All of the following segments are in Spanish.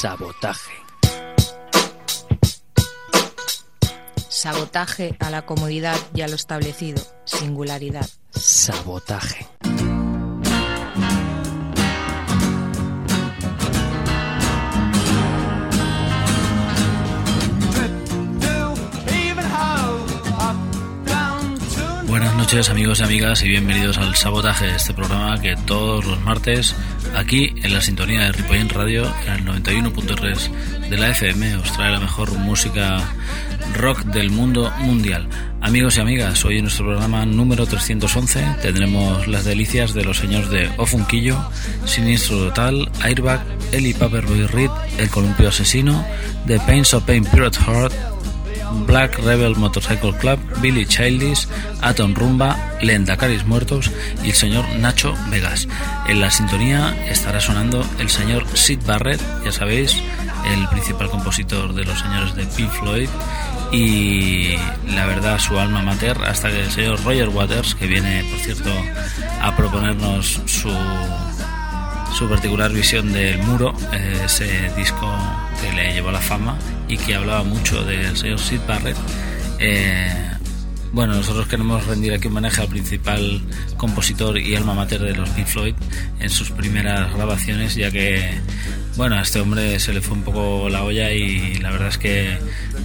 Sabotaje. Sabotaje a la comodidad y a lo establecido. Singularidad. Sabotaje. Buenas noches amigos y amigas y bienvenidos al Sabotaje, este programa que todos los martes aquí en la sintonía de Ripollén Radio en el 91.3 de la FM os trae la mejor música rock del mundo mundial. Amigos y amigas, hoy en nuestro programa número 311 tendremos las delicias de los señores de Ofunquillo, Sinistro Total, Airbag, Eli Paperboy Reed, El Columpio Asesino, The Pains of Pain Pirate Heart, Black Rebel Motorcycle Club, Billy Childish, Atom Rumba, Lendacaris Muertos y el señor Nacho Vegas. En la sintonía estará sonando el señor Sid Barrett, ya sabéis, el principal compositor de los señores de Pink Floyd y la verdad su alma mater hasta que el señor Roger Waters, que viene por cierto a proponernos su su particular visión del muro, eh, ese disco que le llevó a la fama y que hablaba mucho del señor Sid Barrett. Eh, bueno, nosotros queremos rendir aquí homenaje al principal compositor y alma mater de los Pink Floyd en sus primeras grabaciones, ya que, bueno, a este hombre se le fue un poco la olla y la verdad es que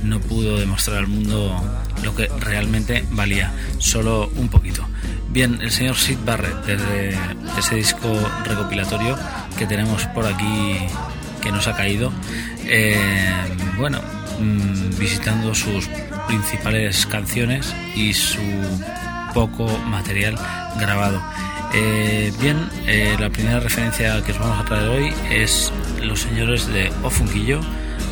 no pudo demostrar al mundo lo que realmente valía, solo un poquito. Bien, el señor Sid Barrett, desde ese disco recopilatorio que tenemos por aquí que nos ha caído, eh, bueno, mmm, visitando sus principales canciones y su poco material grabado. Eh, bien, eh, la primera referencia que os vamos a traer hoy es los señores de Ofunquillo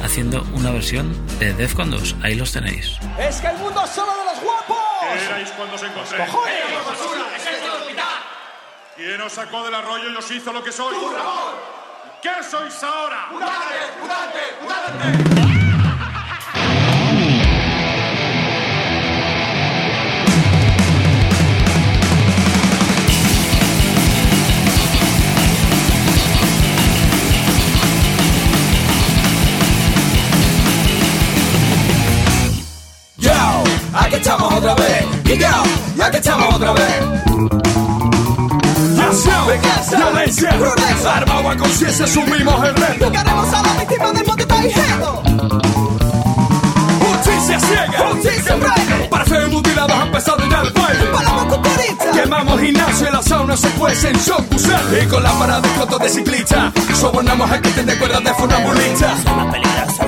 haciendo una versión de Defcon 2. Ahí los tenéis. Es que el mundo es solo de los guapos. ¿Qué erais cuando os encontré? ¡Cojones! ¿Quién os sacó del arroyo y os hizo lo que sois? ¡Tú, Ramón! ¿Qué sois ahora? ¡Mutante! ¡Mutante! ¡Mutante! Aquí estamos otra vez. Y aquí estamos otra vez. Nación, violencia, armado a conciencia, asumimos el reto. Buscaremos a la víctima del monte Taijedo. Justicia ciega, Justicia breve. para ser mutilados han empezado ya el baile. Palamos cucurita. Quemamos gimnasio y la sauna se cuecen son Y con la parada de cotos de ciclista Sobornamos a que te cuerdas de funambulista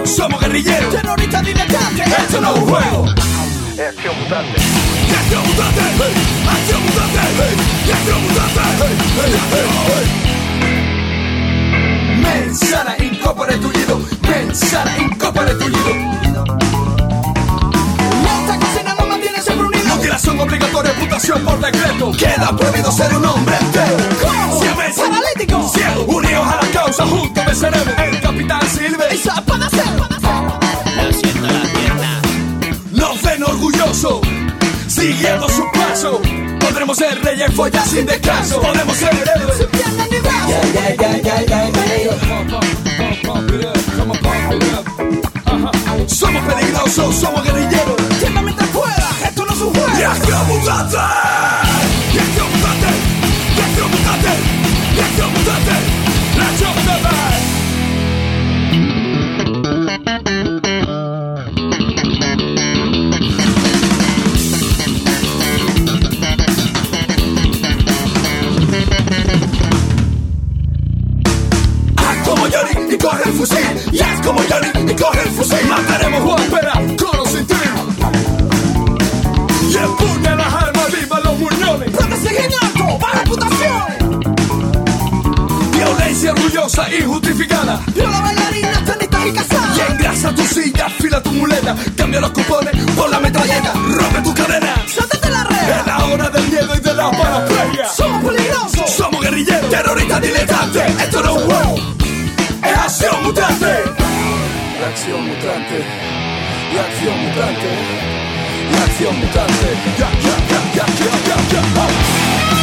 Somos guerrilleros Terrorista diletante. Esto no es un juego Acción mutante Acción mutante. Acción mutante. Acción mutante. Mensana, incorpore tullido. Mensana, incorpore tullido. Esta cocina no mantiene siempre unido. Mutilación obligatoria, putación por decreto Queda prohibido ser un hombre entero. Siempre Paralítico. Ciego, unidos a la causa, juntos venceremos El capitán Silver Esa para hacer. Nos ven orgullosos, siguiendo su paso. Podremos ser reyes, follas sin descanso. Podemos ser héroes. Ni brazo. Somos peligrosos, somos guerrilleros. Tienda mientras pueda. Esto no es un juego. ¡Y acción mutante! ¡Y y coge el fusil. Mataremos a Juan con o sin. Y empuña las armas, viva los muñones. Procedimiento. Baja reputación. Violencia orgullosa y justificada. Viola bailarinas, tenistas y Y casadas. engrasa tu silla, fila tu muleta. Cambia los cupones por la metralleta. Rompe tu cadena. Sáltate la Es red. la hora del miedo y de la paraplegia. Somos peligrosos. Somos guerrilleros, terroristas diletantes. Esto no es juego. Es acción mutante. Acción mutante. La acción mutante. La acción mutante. Ya, ya, ya, ya, ya, ya, ya.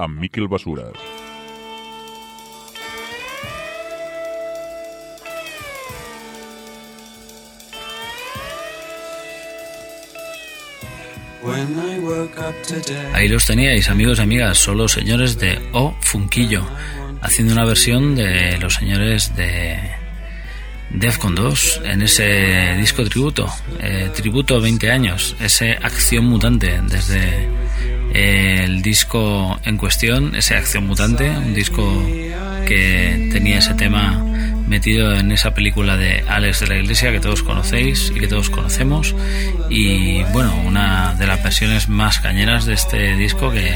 a Miquel Basuras. Ahí los teníais, amigos y amigas, son los señores de O Funquillo, haciendo una versión de los señores de Defcon 2 en ese disco tributo, eh, tributo 20 años, ese Acción Mutante, desde el disco en cuestión, ese Acción Mutante, un disco que tenía ese tema metido en esa película de Alex de la Iglesia que todos conocéis y que todos conocemos y bueno, una de las versiones más cañeras de este disco que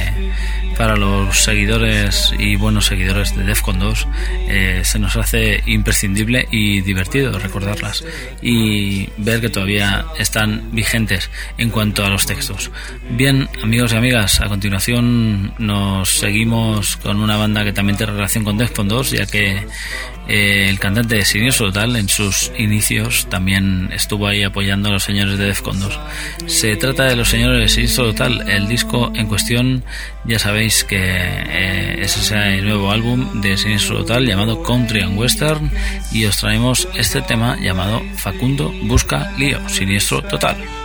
para los seguidores y buenos seguidores de Defcon 2 eh, se nos hace imprescindible y divertido recordarlas y ver que todavía están vigentes en cuanto a los textos. Bien, amigos y amigas, a continuación nos seguimos con una banda que también tiene relación con Defcon 2, ya que eh, el cantante de Siniestro Total en sus inicios también estuvo ahí apoyando a los señores de Defcon 2. Se trata de los señores de Siniestro Total, el disco en cuestión ya sabéis que eh, es ese nuevo álbum de Siniestro Total llamado Country and Western y os traemos este tema llamado Facundo Busca Lío, Siniestro Total.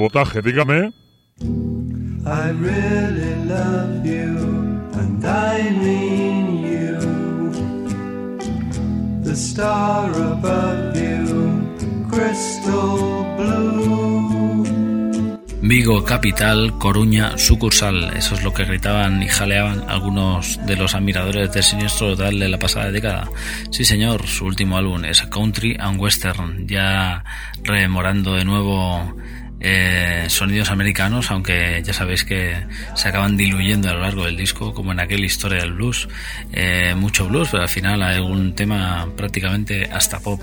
Sabotaje, dígame. I really love you, and I mean you. The star above you, crystal blue. Vigo capital, Coruña sucursal. Eso es lo que gritaban y jaleaban algunos de los admiradores del siniestro total de la pasada década. Sí, señor, su último álbum es Country and Western, ya rememorando de nuevo eh, sonidos americanos, aunque ya sabéis que se acaban diluyendo a lo largo del disco, como en aquel historia del blues. Eh, mucho blues, pero al final hay algún tema prácticamente hasta pop.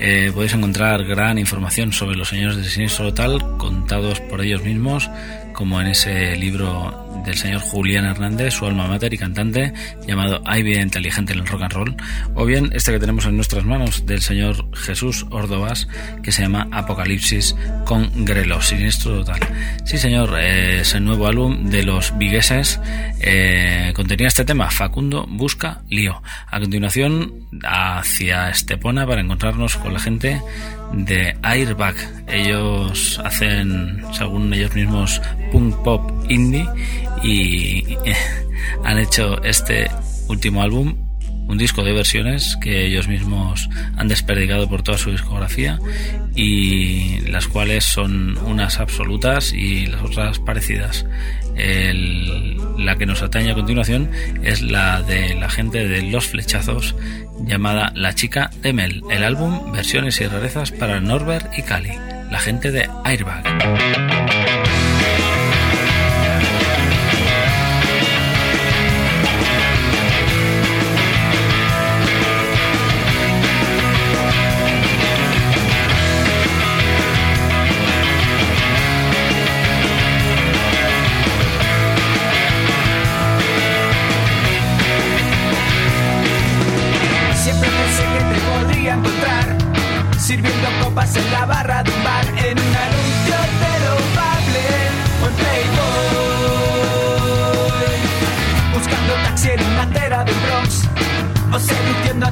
Eh, podéis encontrar gran información sobre los señores del siniestro total, contados por ellos mismos, como en ese libro del señor Julián Hernández, su alma mater y cantante, llamado Hay vida inteligente en el rock and roll, o bien este que tenemos en nuestras manos del señor Jesús Ordovás, que se llama Apocalipsis con Grelo, siniestro total. Sí, señor, eh, es el nuevo álbum de los vigueses, eh, contenía este tema, Facundo busca lío. A continuación, hacia Estepona para encontrarnos con la gente de Airbag. Ellos hacen, según ellos mismos, punk pop indie y eh, han hecho este último álbum, un disco de versiones que ellos mismos han desperdigado por toda su discografía y las cuales son unas absolutas y las otras parecidas. La que nos atañe a continuación es la de la gente de Los Flechazos llamada La Chica de Mel, el álbum Versiones y Rarezas para Norbert y Cali, la gente de Airbag.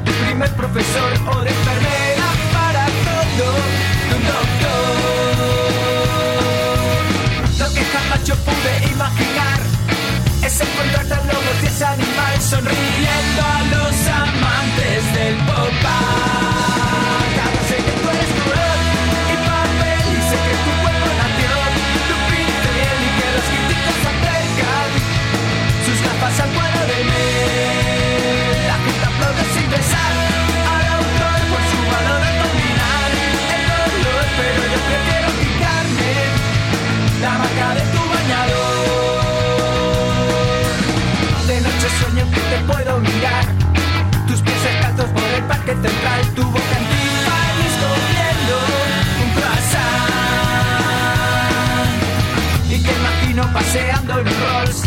Tu primer profesor O de enfermera para todo de un doctor. Lo que jamás yo pude imaginar es encontrarte a lobos y ese animal sonriendo a los amantes del pop de tu bañador. De noche sueño que te puedo mirar. Tus pies descalzos por el parque central Tu boca en Tiffany's comiendo un croissant. Y te imagino paseando en Rolls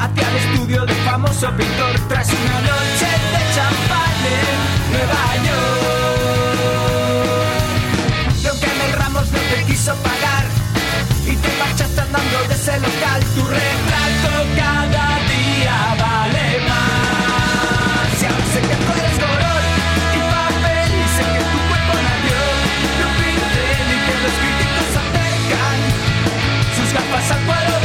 Hacia el estudio del famoso pintor Tras una noche de champán en Nueva York. Aunque Mel Ramos no te quiso pagar marchaste andando de ese local. Tu retrato cada día vale más. Y ahora sé que tú eres color y papel Y sé que tu cuerpo nació. De un pincel Y que los críticos acercan sus gafas al cuadro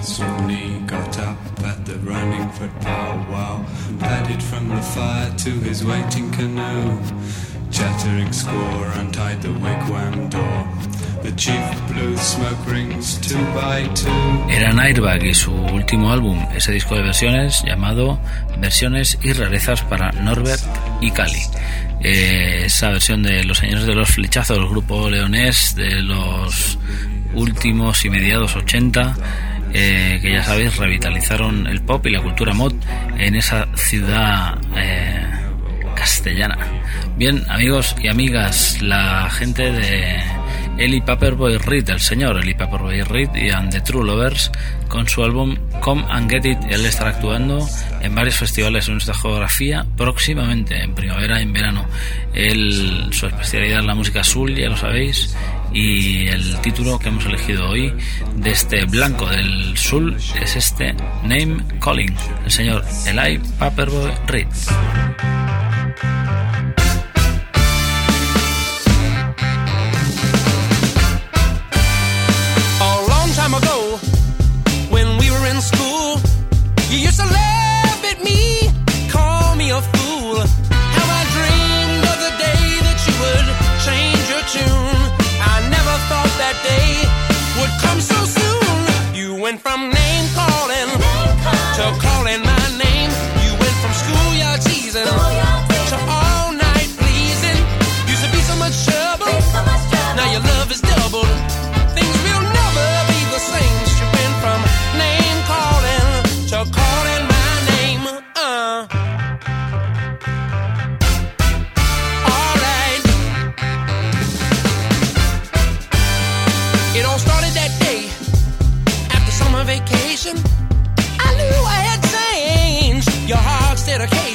Swanee got up at the running foot powwow, padded from the fire to his waiting canoe. Chattering squaw untied the wigwam door. Eran Airbag y su último álbum, ese disco de versiones llamado Versiones y rarezas para Norbert y Cali. Eh, esa versión de Los Señores de los Flechazos, el grupo leonés de los últimos y mediados 80, eh, que ya sabéis revitalizaron el pop y la cultura mod en esa ciudad eh, castellana. Bien, amigos y amigas, la gente de Eli Paperboy Reed, el señor Eli Paperboy Reed y And the True Lovers, con su álbum Come and Get It. Él estará actuando en varios festivales en nuestra geografía próximamente, en primavera y en verano. Él, su especialidad es la música azul, ya lo sabéis, y el título que hemos elegido hoy de este blanco del sul es este Name Calling, el señor Eli Paperboy Reed.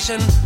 station.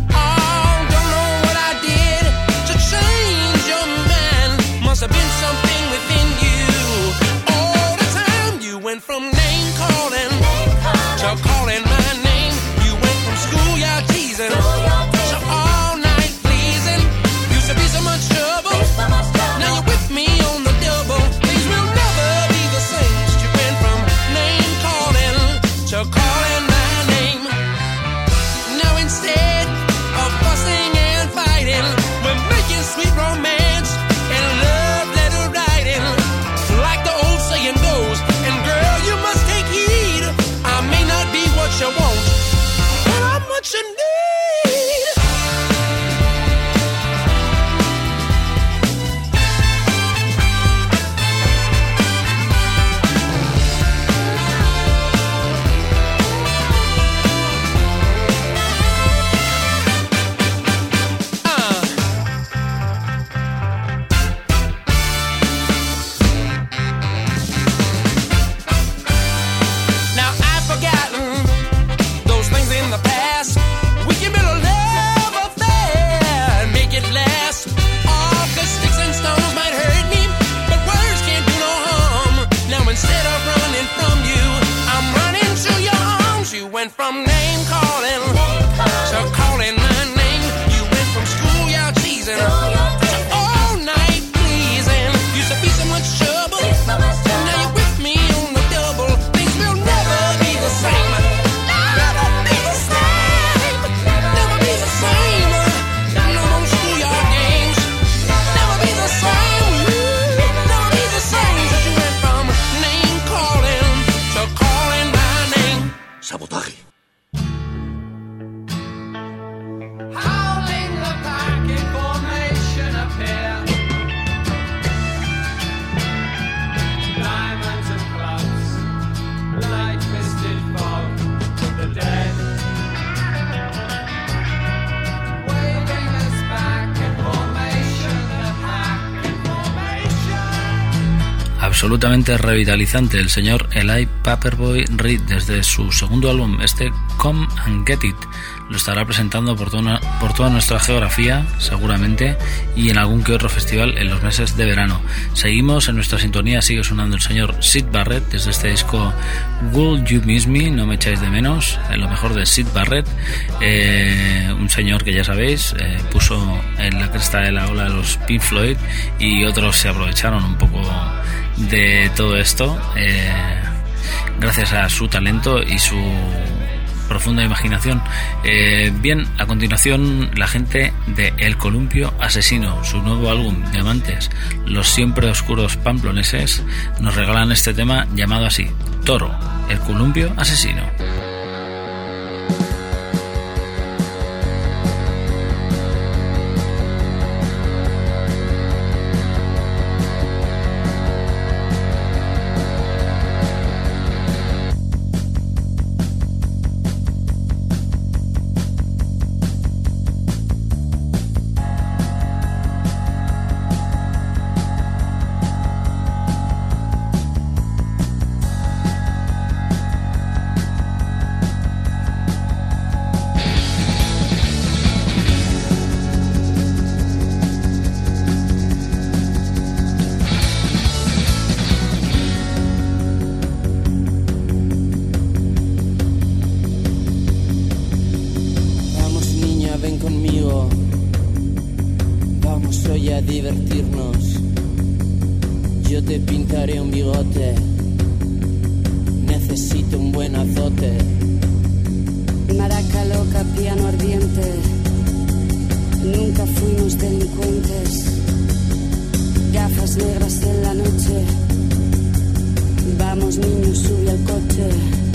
Absolutamente revitalizante el señor Eli Paperboy Reed desde su segundo álbum, este Come and Get It. Lo estará presentando por toda, por toda nuestra geografía, seguramente, y en algún que otro festival en los meses de verano. Seguimos en nuestra sintonía, sigue sonando el señor Sid Barrett desde este disco Will You Miss Me, no me echáis de menos, en lo mejor de Sid Barrett, eh, un señor que ya sabéis, eh, puso en la cresta de la ola de los Pink Floyd y otros se aprovecharon un poco de todo esto. eh, gracias a su talento y su profunda imaginación. Eh, bien, a continuación la gente de El Columpio Asesino, su nuevo álbum Diamantes, los siempre oscuros pamploneses, nos regalan este tema llamado así, Toro, El Columpio Asesino. yo te pintaré un bigote. Necesito un buen azote. Maraca loca, piano ardiente. Nunca fuimos delincuentes. Gafas negras en la noche. Vamos niños, sube al coche.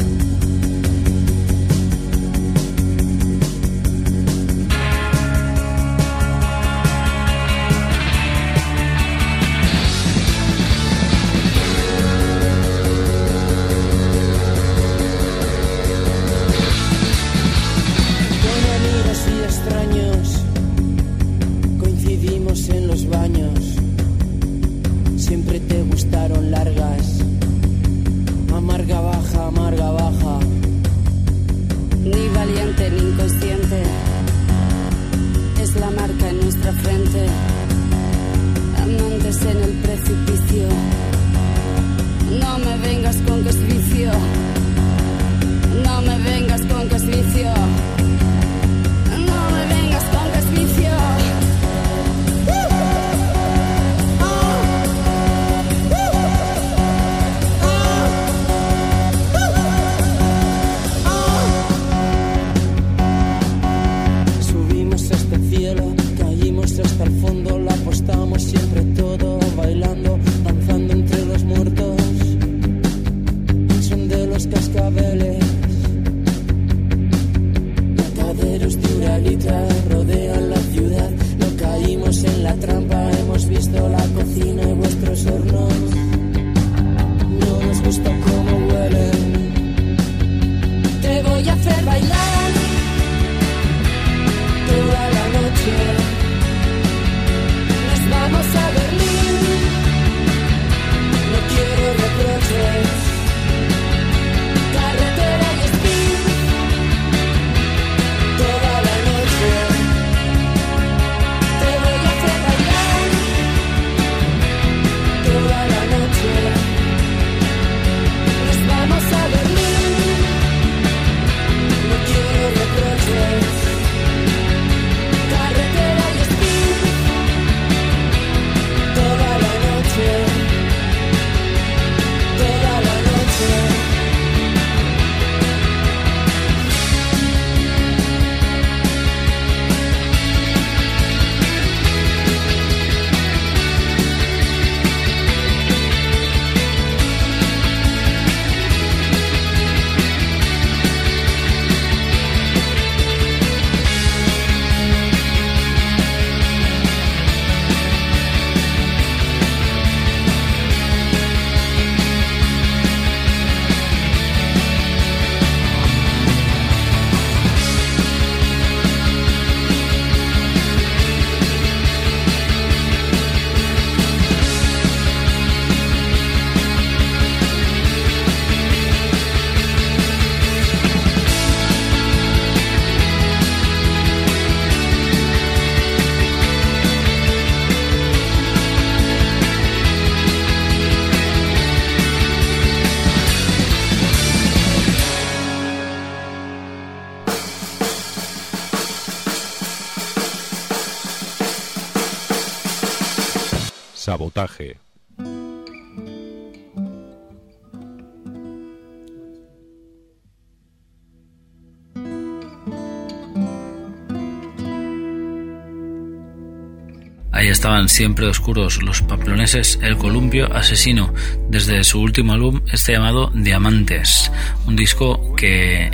Ahí estaban siempre oscuros los pamploneses El Columpio Asesino, desde su último álbum, este llamado Diamantes, un disco que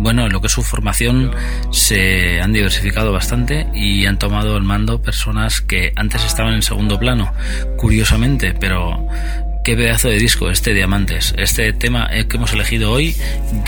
bueno, en lo que es su formación se han diversificado bastante y han tomado el mando personas que antes estaban en segundo plano, curiosamente, pero Qué pedazo de disco este Diamantes. Este tema que hemos elegido hoy,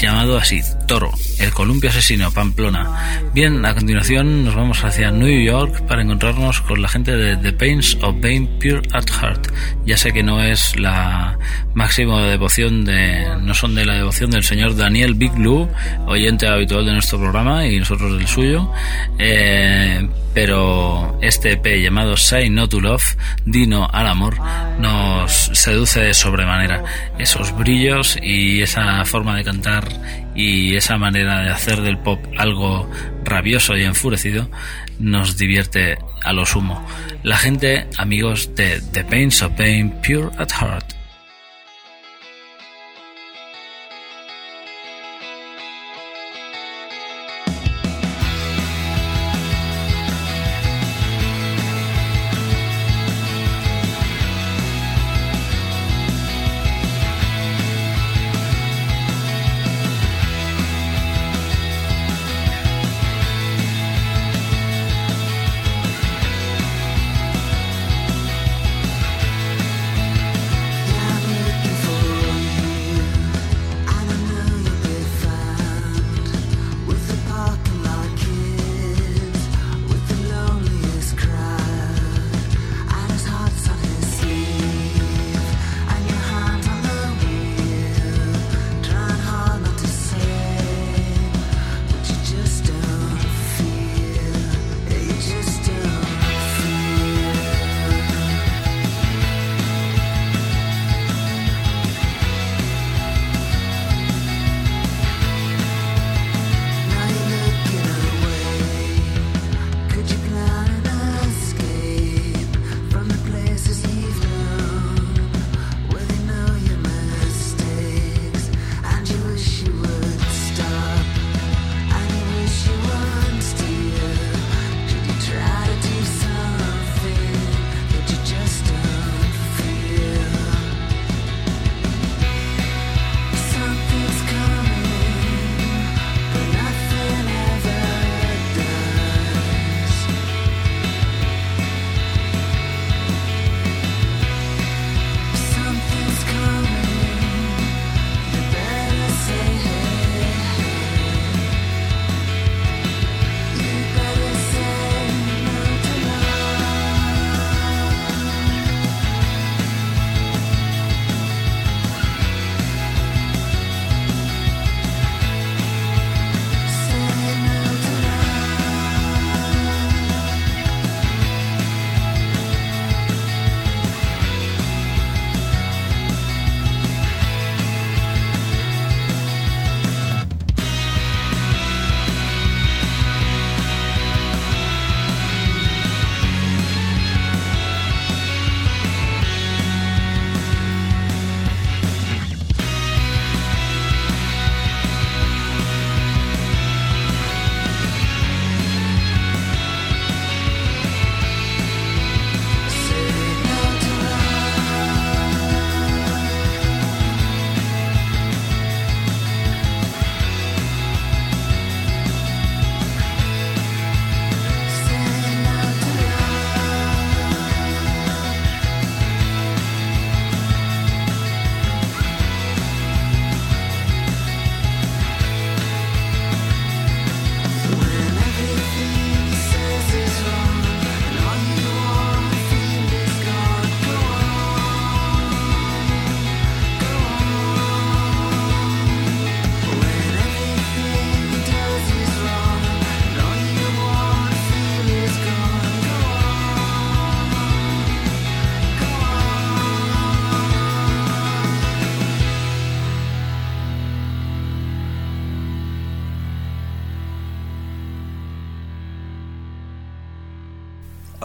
llamado así, Toro, el columpio asesino, Pamplona. Bien, a continuación nos vamos hacia New York para encontrarnos con la gente de The Pains of Being Pure at Heart. Ya sé que no es la máxima devoción de, no son de la devoción del señor Daniel Big Blue, oyente habitual de nuestro programa y nosotros del suyo, eh, pero este EP llamado Say No to Love, Dino al Amor, nos seduce de sobremanera. Esos brillos y esa forma de cantar y esa manera de hacer del pop algo rabioso y enfurecido nos divierte a lo sumo. La gente, amigos de The Pains of Pain Pure at Heart.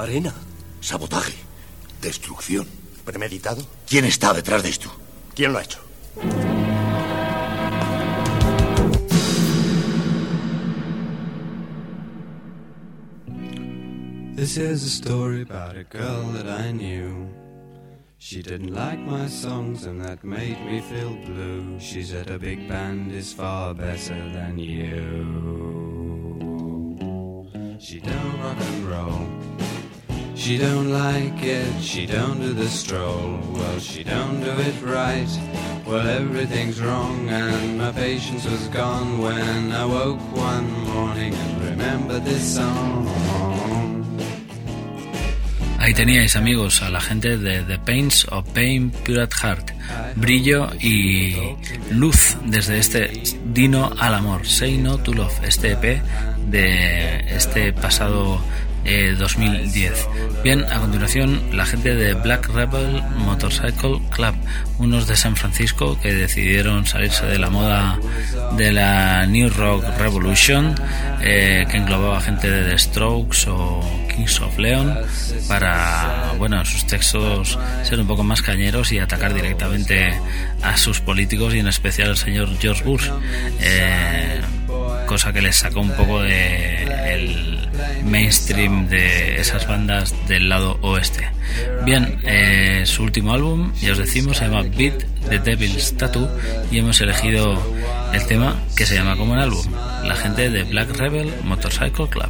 Arena. Sabotaje. Destrucción. ¿Premeditado? ¿Quién está detrás de esto? ¿Quién lo ha hecho? This is a story about a girl that I knew. She didn't like my songs and that made me feel blue. She said a big band is far better than you. She don't rock and roll. She don't like it, she don't do the stroll. Well, she don't do it right. Well, everything's wrong, and my patience was gone when I woke one morning and remembered this song. Ahí teníais amigos a la gente de The Pains of Pain Pure at Heart, brillo y luz desde este Dino al Amor, Say No to Love, este EP de este pasado eh, 2010. Bien, a continuación la gente de Black Rebel Motorcycle Club, unos de San Francisco que decidieron salirse de la moda de la New Rock Revolution, eh, que englobaba gente de The Strokes o Kings of Leon, para, bueno, sus textos ser un poco más cañeros y atacar directamente a sus políticos y en especial al señor George Bush. Eh, cosa que les sacó un poco de el mainstream de esas bandas del lado oeste. Bien, eh, su último álbum, ya os decimos, se llama Beat the Devil's Tattoo y hemos elegido el tema que se llama como el álbum, la gente de Black Rebel Motorcycle Club.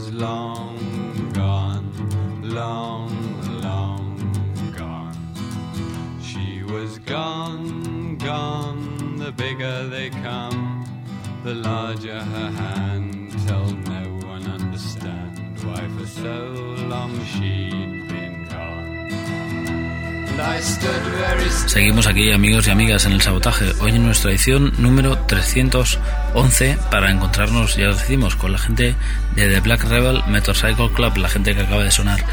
Was long gone, long, long gone. She was gone, gone. The bigger they come, the larger her hand. Tell no one understand why for so long she'd Seguimos aquí, amigos y amigas, en el sabotaje. Hoy en nuestra edición número 311 para encontrarnos, ya lo decimos, con la gente de The Black Rebel Motorcycle Club, la gente que acaba de sonar.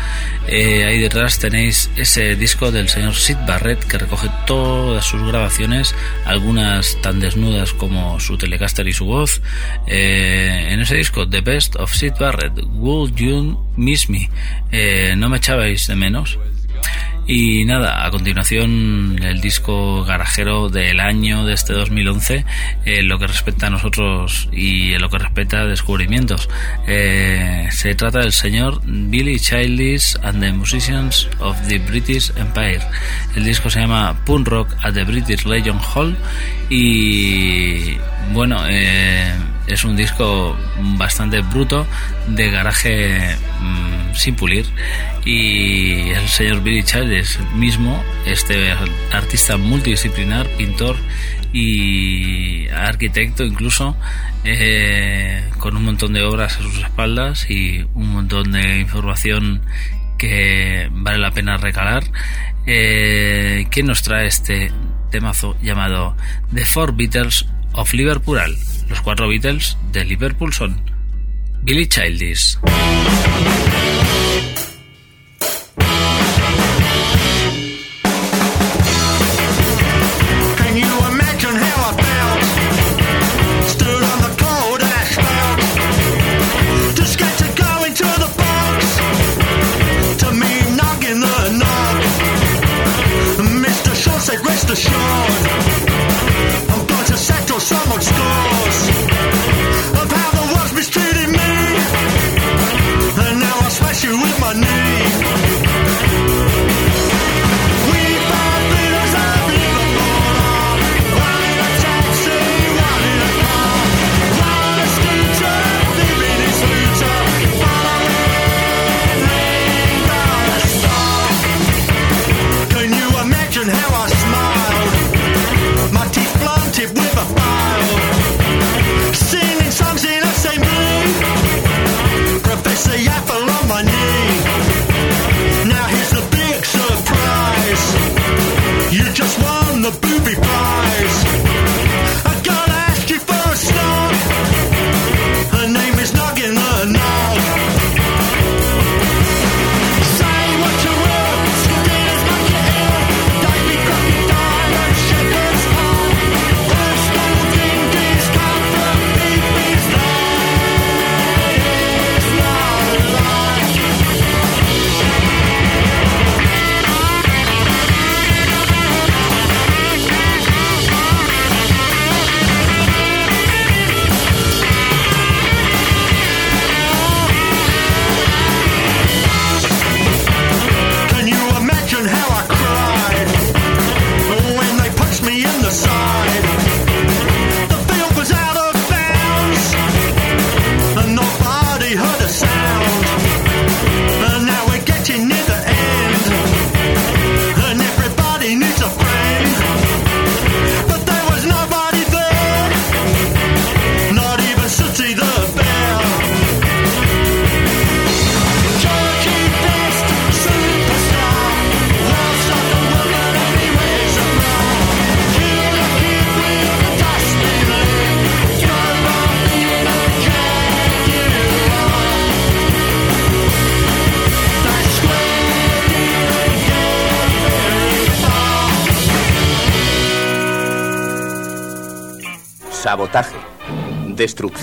Eh, ahí detrás tenéis ese disco del señor Sid Barrett que recoge todas sus grabaciones, algunas tan desnudas como su Telecaster y su voz. Eh, en ese disco, The Best of Sid Barrett, Would You Miss Me? Eh, no me echabais de menos. Y nada, a continuación el disco garajero del año de este 2011, en lo que respecta a nosotros y en lo que respecta a descubrimientos. Eh, se trata del señor Billy Childish and the Musicians of the British Empire. El disco se llama Punk Rock at the British Legion Hall y bueno, eh, es un disco bastante bruto de garaje mm, sin pulir y el señor Billy Childish mismo, este artista multidisciplinar, pintor y arquitecto incluso, eh, con un montón de obras a sus espaldas y un montón de información que vale la pena recalar. Eh, ¿Quién nos trae este temazo llamado The Four Beatles of Liverpool? Los cuatro Beatles de Liverpool son Billy Childish.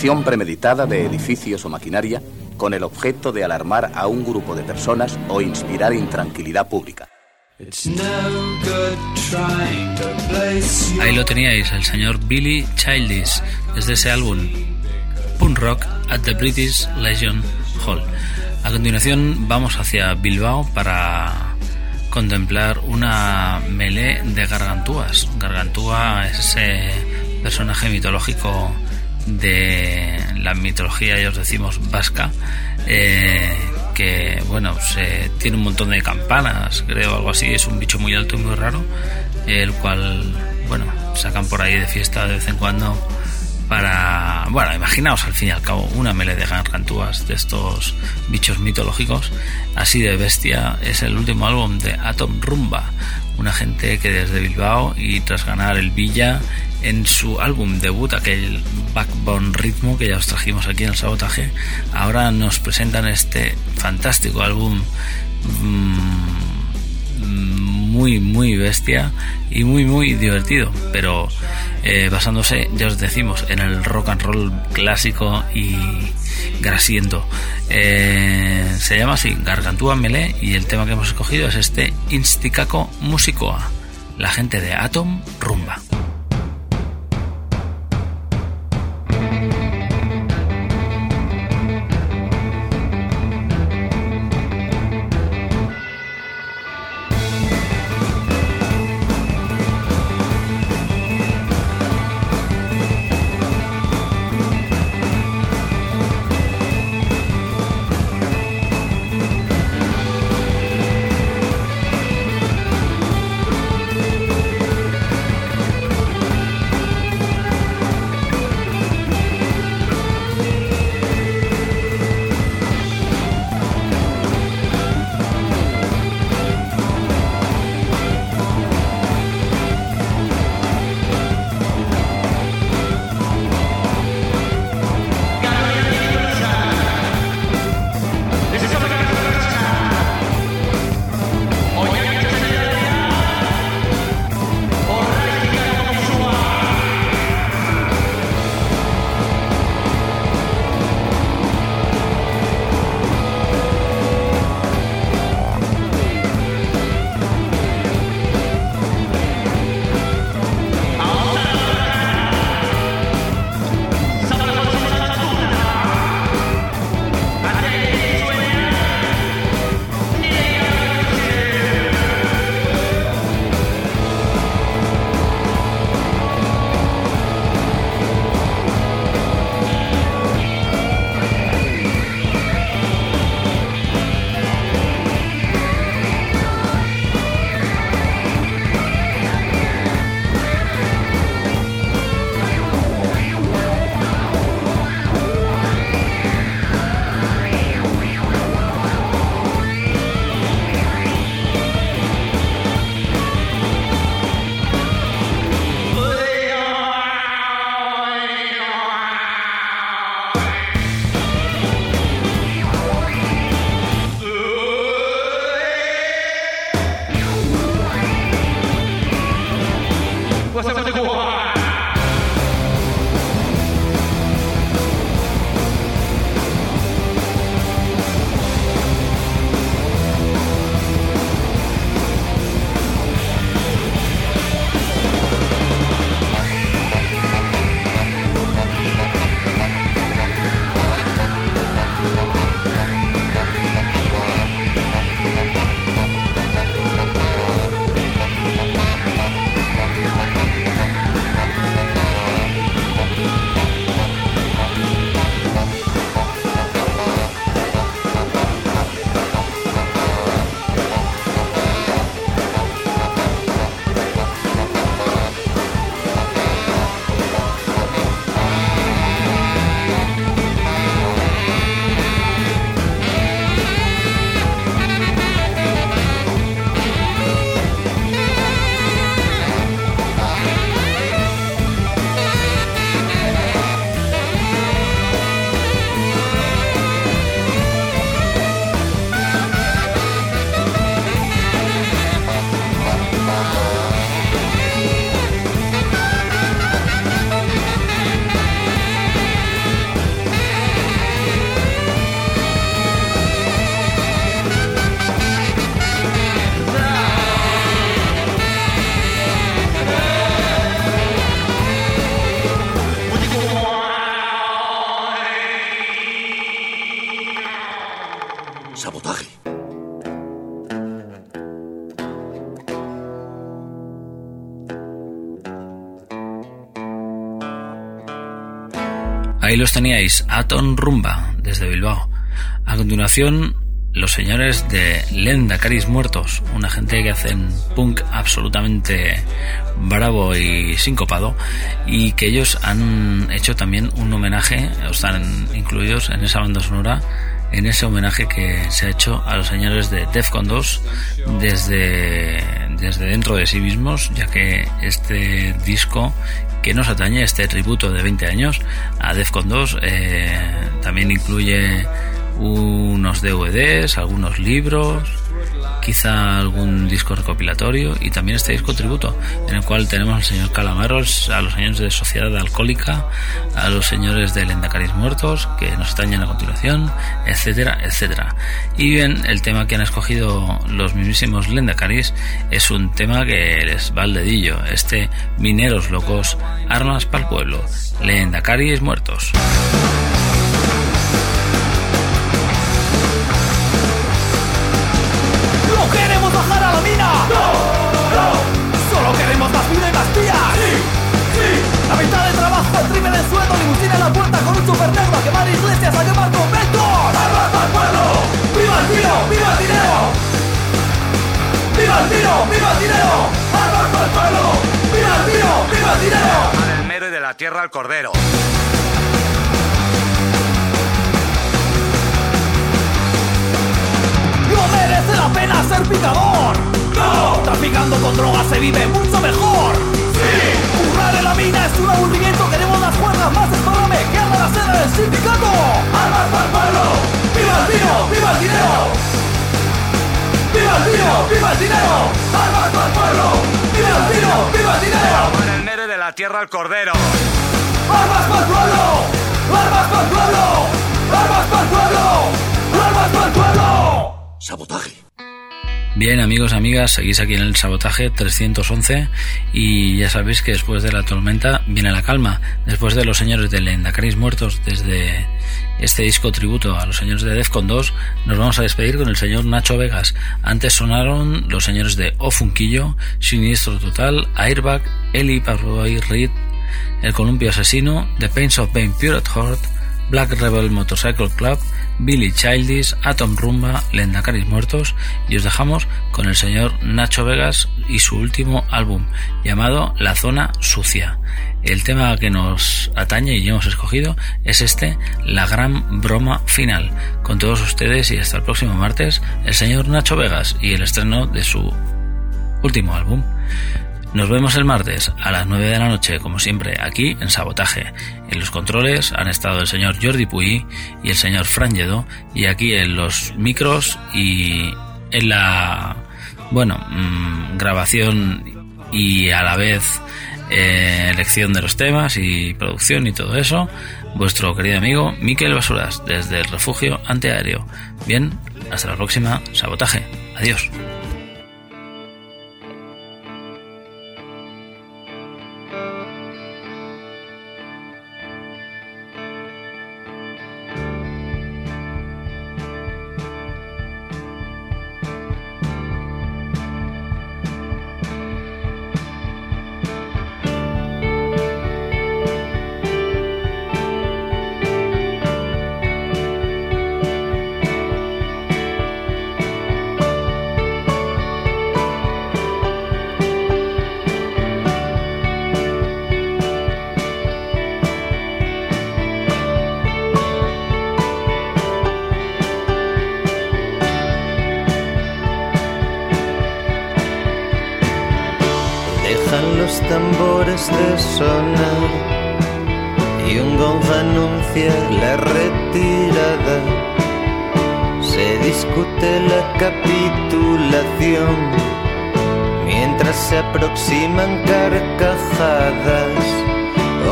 Premeditada de edificios o maquinaria con el objeto de alarmar a un grupo de personas o inspirar intranquilidad pública. Ahí lo teníais, el señor Billy Childish, desde ese álbum Punk Rock at the British Legion Hall. A continuación vamos hacia Bilbao para contemplar una melee de gargantúas. Gargantúa es ese personaje mitológico de la mitología, ya os decimos, vasca, eh, que bueno, tiene un montón de campanas, creo, algo así, es un bicho muy alto y muy raro, el cual, bueno, sacan por ahí de fiesta de vez en cuando para, bueno, imaginaos al fin y al cabo una melee de gargantúas de estos bichos mitológicos, así de bestia, es el último álbum de Atom Rumba, una gente que desde Bilbao y tras ganar el Villa en su álbum debut, aquel Backbone Ritmo que ya os trajimos aquí en el sabotaje, ahora nos presentan este fantástico álbum mmm, muy, muy bestia y muy, muy divertido, pero eh, basándose, ya os decimos, en el rock and roll clásico y grasiento. Eh, se llama así, Gargantúa Melee, y el tema que hemos escogido es este Insticaco Musicoa, la gente de Atom Rumba. Ahí los teníais, Aton Rumba, desde Bilbao. A continuación, los señores de Lenda Caris Muertos, una gente que hacen punk absolutamente bravo y sincopado, y que ellos han hecho también un homenaje, o están incluidos en esa banda sonora, en ese homenaje que se ha hecho a los señores de Defcon 2 desde, desde dentro de sí mismos, ya que este disco que nos atañe, este tributo de 20 años a Defcon 2, eh, también incluye unos DVDs, algunos libros, quizá algún disco recopilatorio y también este disco tributo en el cual tenemos al señor Calamaros, a los señores de Sociedad Alcohólica, a los señores de Lendacaris Muertos que nos atañen a continuación, etcétera, etcétera. Y bien, el tema que han escogido los mismísimos Lendacaris es un tema que les va al dedillo, este Mineros Locos, Armas para el Pueblo, Lendacaris Muertos. Trabajo, el triple de sueldo, limusina en la puerta con un super negro a quemar iglesias, a quemar conventos! ¡Armas para el pueblo! ¡Viva el tiro! ¡Viva el dinero! ¡Viva el tiro! ¡Viva el dinero! ¡Armas para el pueblo! ¡Viva el tiro! ¡Viva el dinero! Del mero y de la tierra al cordero. ¡No merece la pena ser picador! ¡No! Traficando con drogas se vive mucho mejor. ¡Sí! Currar en la mina es un aburrimiento. Queremos las cuerdas más espárame que arda la seda del sindicato. ¡Armas para el pueblo! ¡Viva el vino! ¡Viva el dinero! ¡Viva el vino! ¡Viva el dinero! ¡Armas para el pueblo! ¡Viva el vino! ¡Viva el dinero! Del mero y de la tierra al cordero. ¡Armas para el pueblo! ¡Armas para el pueblo! ¡Armas para el pueblo! ¡Armas para el pueblo! Sabotaje. Bien, amigos, amigas, seguís aquí en el sabotaje 311 y ya sabéis que después de la tormenta viene la calma. Después de los señores de Lendacaris muertos desde este disco tributo a los señores de Defcon 2, nos vamos a despedir con el señor Nacho Vegas. Antes sonaron los señores de Ofunquillo, Siniestro Total, Airbag, Eli Parroy Reed, El Columpio Asesino, The Pains of Pain Pure at Heart, Black Rebel Motorcycle Club, Billy Childish, Atom Rumba, Lendacaris Muertos y os dejamos con el señor Nacho Vegas y su último álbum llamado La Zona Sucia. El tema que nos atañe y hemos escogido es este, La Gran Broma Final. Con todos ustedes y hasta el próximo martes, el señor Nacho Vegas y el estreno de su último álbum. Nos vemos el martes a las 9 de la noche, como siempre, aquí en Sabotaje. En los controles han estado el señor Jordi Puy y el señor Fran y aquí en los micros y en la, bueno, mmm, grabación y a la vez eh, elección de los temas y producción y todo eso, vuestro querido amigo Miquel Basuras, desde el refugio antiaéreo. Bien, hasta la próxima, Sabotaje. Adiós. Se aproximan carcajadas.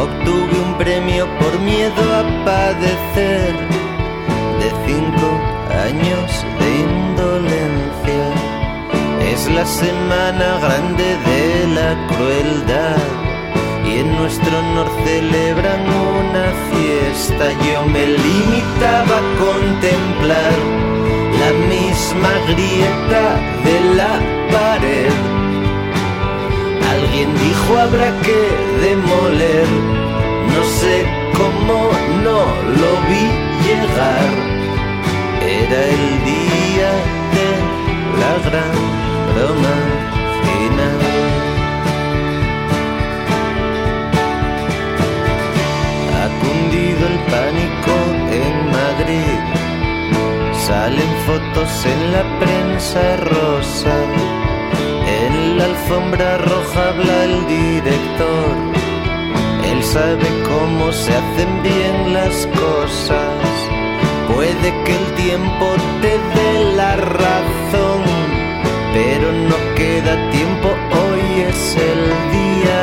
Obtuve un premio por miedo a padecer de cinco años de indolencia. Es la semana grande de la crueldad y en nuestro honor celebran una fiesta. Yo me limitaba a contemplar la misma grieta de la pared. Alguien dijo habrá que demoler, no sé cómo no lo vi llegar. Era el día de la gran broma final. Ha cundido el pánico en Madrid. Salen fotos en la prensa rosa. Alfombra roja habla el director. Él sabe cómo se hacen bien las cosas. Puede que el tiempo te dé la razón, pero no queda tiempo. Hoy es el día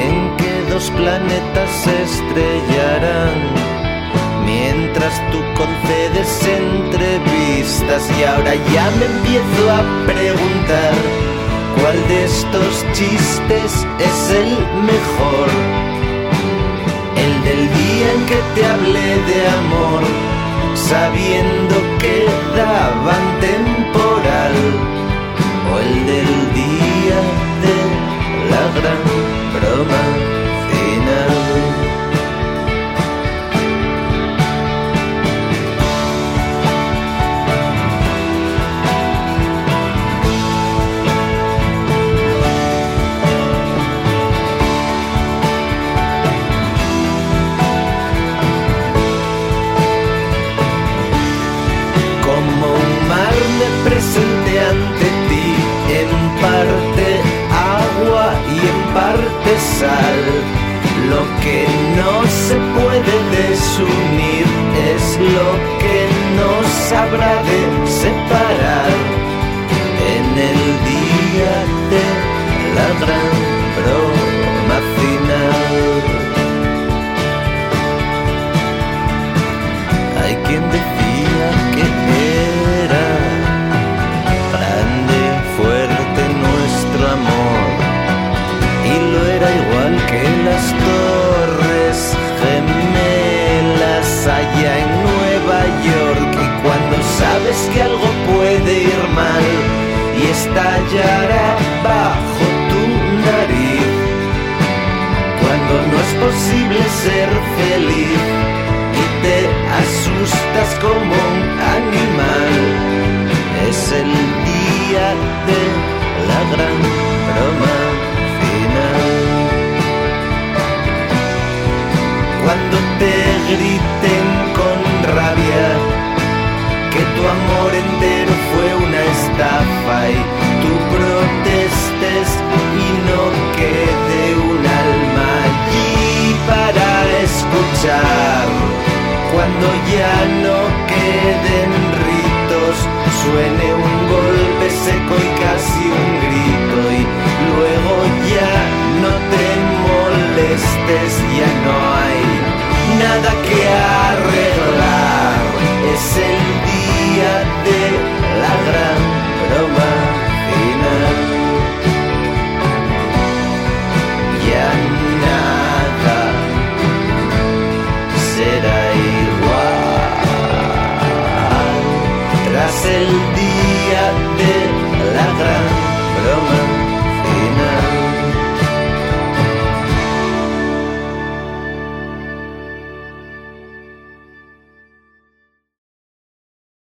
en que dos planetas se estrellarán. Mientras tú concedes entrevistas y ahora ya me empiezo a preguntar cuál de estos chistes es el mejor. El del día en que te hablé de amor, sabiendo que daban temporal. O el del día de la gran broma ante ti, en parte agua y en parte sal. Lo que no se puede desunir es lo que nos habrá de separar en el día de la gran broma final. Hay quien